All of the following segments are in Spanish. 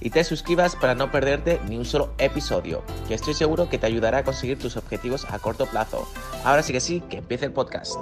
y te suscribas para no perderte ni un solo episodio, que estoy seguro que te ayudará a conseguir tus objetivos a corto plazo. Ahora sí que sí, que empiece el podcast.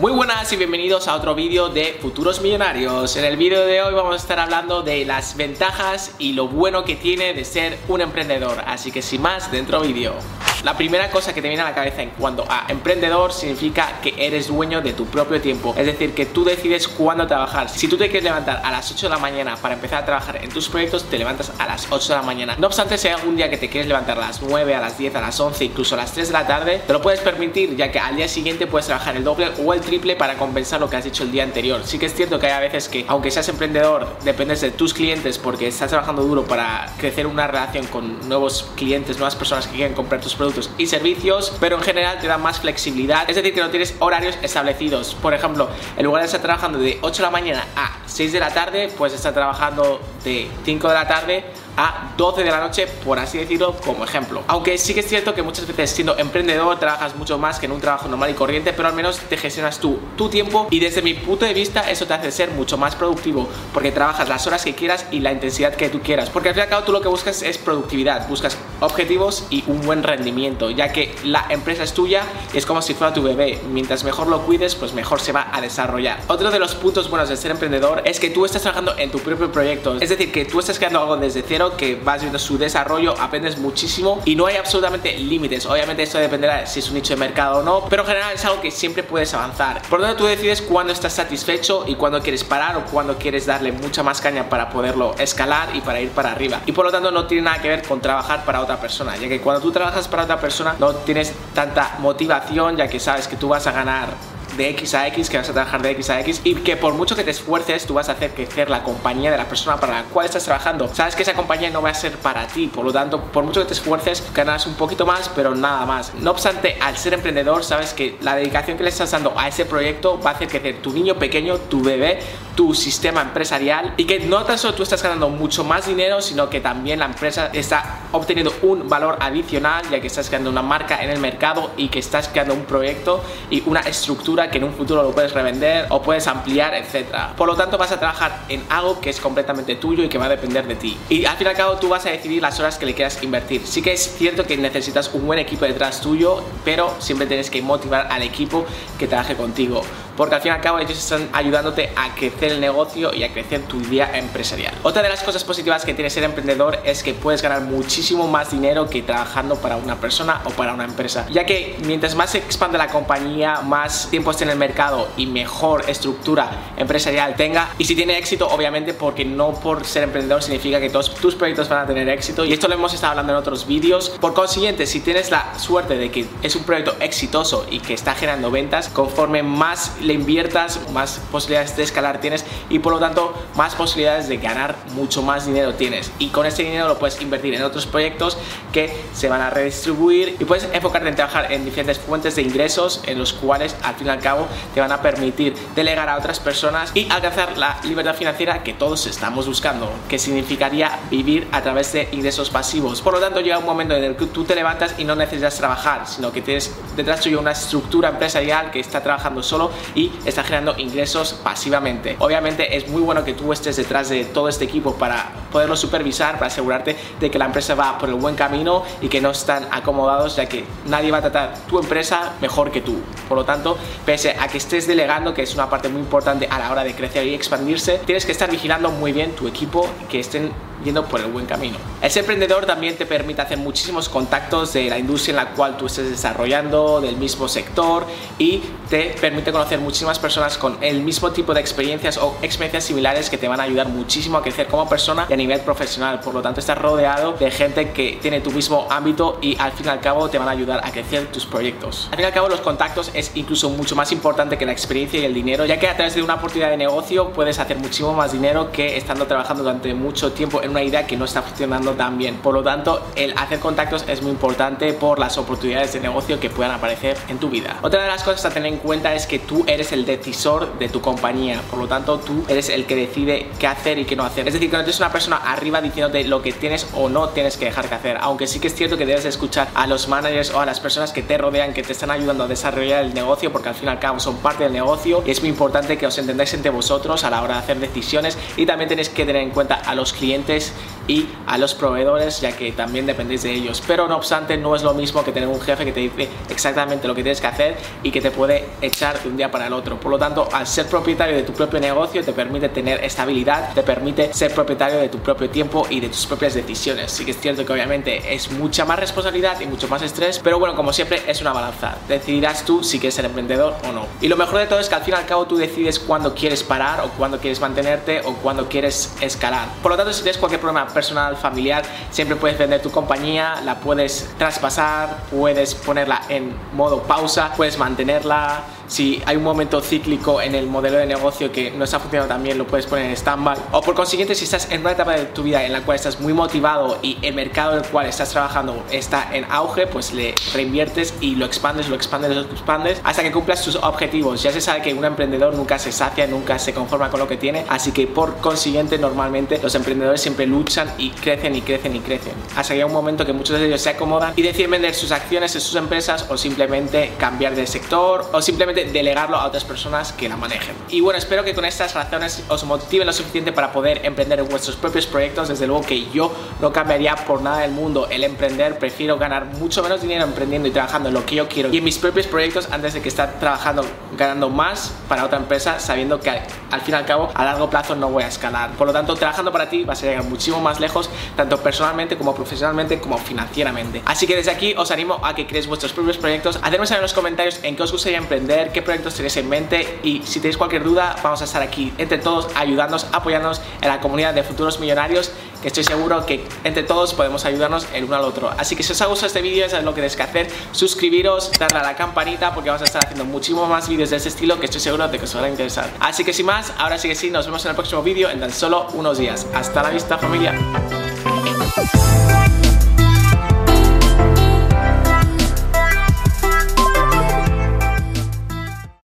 Muy buenas y bienvenidos a otro vídeo de Futuros Millonarios. En el vídeo de hoy vamos a estar hablando de las ventajas y lo bueno que tiene de ser un emprendedor. Así que sin más, dentro vídeo. La primera cosa que te viene a la cabeza en cuanto a emprendedor significa que eres dueño de tu propio tiempo, es decir, que tú decides cuándo trabajar. Si tú te quieres levantar a las 8 de la mañana para empezar a trabajar en tus proyectos, te levantas a las 8 de la mañana. No obstante, si hay algún día que te quieres levantar a las 9, a las 10, a las 11, incluso a las 3 de la tarde, te lo puedes permitir, ya que al día siguiente puedes trabajar el doble o el triple para compensar lo que has hecho el día anterior. Sí que es cierto que hay a veces que, aunque seas emprendedor, dependes de tus clientes porque estás trabajando duro para crecer una relación con nuevos clientes, nuevas personas que quieren comprar tus productos y servicios pero en general te da más flexibilidad. Es decir, que no tienes horarios establecidos. Por ejemplo, en lugar de estar trabajando de 8 de la mañana a 6 de la tarde, pues estar trabajando de 5 de la tarde a 12 de la noche, por así decirlo, como ejemplo. Aunque sí que es cierto que muchas veces siendo emprendedor trabajas mucho más que en un trabajo normal y corriente, pero al menos te gestionas tú tu tiempo y desde mi punto de vista eso te hace ser mucho más productivo porque trabajas las horas que quieras y la intensidad que tú quieras. Porque al fin y al cabo tú lo que buscas es productividad, buscas objetivos y un buen rendimiento, ya que la empresa es tuya y es como si fuera tu bebé. Mientras mejor lo cuides, pues mejor se va a desarrollar. Otro de los puntos buenos de ser emprendedor es que tú estás trabajando en tu propio proyecto, es decir, que tú estás creando algo desde cero que vas viendo su desarrollo, aprendes muchísimo y no hay absolutamente límites. Obviamente esto dependerá de si es un nicho de mercado o no, pero en general es algo que siempre puedes avanzar. Por lo tanto, tú decides cuándo estás satisfecho y cuándo quieres parar o cuándo quieres darle mucha más caña para poderlo escalar y para ir para arriba. Y por lo tanto no tiene nada que ver con trabajar para otra persona, ya que cuando tú trabajas para otra persona no tienes tanta motivación, ya que sabes que tú vas a ganar de X a X, que vas a trabajar de X a X y que por mucho que te esfuerces, tú vas a hacer crecer la compañía de la persona para la cual estás trabajando. Sabes que esa compañía no va a ser para ti, por lo tanto, por mucho que te esfuerces, ganas un poquito más, pero nada más. No obstante, al ser emprendedor, sabes que la dedicación que le estás dando a ese proyecto va a hacer crecer tu niño pequeño, tu bebé, tu sistema empresarial y que no tan solo tú estás ganando mucho más dinero, sino que también la empresa está obteniendo un valor adicional, ya que estás creando una marca en el mercado y que estás creando un proyecto y una estructura que en un futuro lo puedes revender o puedes ampliar, etcétera. Por lo tanto, vas a trabajar en algo que es completamente tuyo y que va a depender de ti. Y al fin y al cabo, tú vas a decidir las horas que le quieras invertir. Sí que es cierto que necesitas un buen equipo detrás tuyo, pero siempre tienes que motivar al equipo que trabaje contigo porque al fin y al cabo ellos están ayudándote a crecer el negocio y a crecer tu idea empresarial. Otra de las cosas positivas que tiene ser emprendedor es que puedes ganar muchísimo más dinero que trabajando para una persona o para una empresa, ya que mientras más se expande la compañía, más tiempo esté en el mercado y mejor estructura empresarial tenga, y si tiene éxito, obviamente porque no por ser emprendedor significa que todos tus proyectos van a tener éxito, y esto lo hemos estado hablando en otros vídeos, por consiguiente, si tienes la suerte de que es un proyecto exitoso y que está generando ventas, conforme más inviertas, más posibilidades de escalar tienes y por lo tanto más posibilidades de ganar mucho más dinero tienes. Y con ese dinero lo puedes invertir en otros proyectos que se van a redistribuir y puedes enfocarte en trabajar en diferentes fuentes de ingresos en los cuales al fin y al cabo te van a permitir delegar a otras personas y alcanzar la libertad financiera que todos estamos buscando, que significaría vivir a través de ingresos pasivos. Por lo tanto llega un momento en el que tú te levantas y no necesitas trabajar, sino que tienes detrás tuyo una estructura empresarial que está trabajando solo y está generando ingresos pasivamente. Obviamente es muy bueno que tú estés detrás de todo este equipo para poderlo supervisar, para asegurarte de que la empresa va por el buen camino y que no están acomodados, ya que nadie va a tratar tu empresa mejor que tú. Por lo tanto, pese a que estés delegando, que es una parte muy importante a la hora de crecer y expandirse, tienes que estar vigilando muy bien tu equipo, que estén yendo por el buen camino. El ser emprendedor también te permite hacer muchísimos contactos de la industria en la cual tú estés desarrollando, del mismo sector y te permite conocer muchísimas personas con el mismo tipo de experiencias o experiencias similares que te van a ayudar muchísimo a crecer como persona y a nivel profesional. Por lo tanto, estás rodeado de gente que tiene tu mismo ámbito y al fin y al cabo te van a ayudar a crecer tus proyectos. Al fin y al cabo, los contactos es incluso mucho más importante que la experiencia y el dinero, ya que a través de una oportunidad de negocio puedes hacer muchísimo más dinero que estando trabajando durante mucho tiempo en una idea que no está funcionando tan bien. Por lo tanto, el hacer contactos es muy importante por las oportunidades de negocio que puedan aparecer en tu vida. Otra de las cosas a tener en cuenta es que tú eres el decisor de tu compañía, por lo tanto tú eres el que decide qué hacer y qué no hacer. Es decir, que no tienes una persona arriba diciéndote lo que tienes o no tienes que dejar que hacer, aunque sí que es cierto que debes escuchar a los managers o a las personas que te rodean, que te están ayudando a desarrollar el negocio, porque al fin y al cabo son parte del negocio. Y es muy importante que os entendáis entre vosotros a la hora de hacer decisiones. Y también tenéis que tener en cuenta a los clientes y a los proveedores, ya que también dependéis de ellos. Pero no obstante, no es lo mismo que tener un jefe que te dice exactamente lo que tienes que hacer y que te puede echar de un día para el otro. Por lo tanto, al ser propietario de tu propio negocio, te permite tener estabilidad, te permite ser propietario de tu propio tiempo y de tus propias decisiones. Sí que es cierto que obviamente es mucha más responsabilidad y mucho más estrés, pero bueno, como siempre, es una balanza. Decidirás tú si quieres ser emprendedor o no. Y lo mejor de todo es que al fin y al cabo tú decides cuándo quieres parar o cuándo quieres mantenerte o cuándo quieres escalar. Por lo tanto, si tienes cualquier problema personal, familiar, siempre puedes vender tu compañía, la puedes traspasar, puedes ponerla en modo pausa, puedes mantenerla si hay un momento cíclico en el modelo de negocio que no está funcionando tan bien, lo puedes poner en stand-by. O por consiguiente, si estás en una etapa de tu vida en la cual estás muy motivado y el mercado en el cual estás trabajando está en auge, pues le reinviertes y lo expandes, lo expandes, lo expandes hasta que cumplas tus objetivos. Ya se sabe que un emprendedor nunca se sacia, nunca se conforma con lo que tiene, así que por consiguiente, normalmente los emprendedores siempre luchan y crecen y crecen y crecen. Hasta que llega un momento que muchos de ellos se acomodan y deciden vender sus acciones en sus empresas o simplemente cambiar de sector o simplemente delegarlo a otras personas que la manejen. Y bueno, espero que con estas razones os motiven lo suficiente para poder emprender en vuestros propios proyectos. Desde luego que yo no cambiaría por nada del mundo el emprender. Prefiero ganar mucho menos dinero emprendiendo y trabajando en lo que yo quiero y en mis propios proyectos antes de que estar trabajando ganando más para otra empresa sabiendo que al fin y al cabo a largo plazo no voy a escalar. Por lo tanto, trabajando para ti vas a llegar muchísimo más lejos, tanto personalmente como profesionalmente como financieramente. Así que desde aquí os animo a que creéis vuestros propios proyectos, hacerme saber en los comentarios en qué os gustaría emprender, qué proyectos tenéis en mente y si tenéis cualquier duda vamos a estar aquí entre todos ayudándonos, apoyándonos en la comunidad de futuros millonarios que estoy seguro que entre todos podemos ayudarnos el uno al otro. Así que si os ha gustado este vídeo, sabéis lo que tenéis que hacer, suscribiros, darle a la campanita porque vamos a estar haciendo muchísimo más vídeos de este estilo que estoy seguro de que os van a interesar. Así que sin más, ahora sí que sí, nos vemos en el próximo vídeo en tan solo unos días. Hasta la vista familia.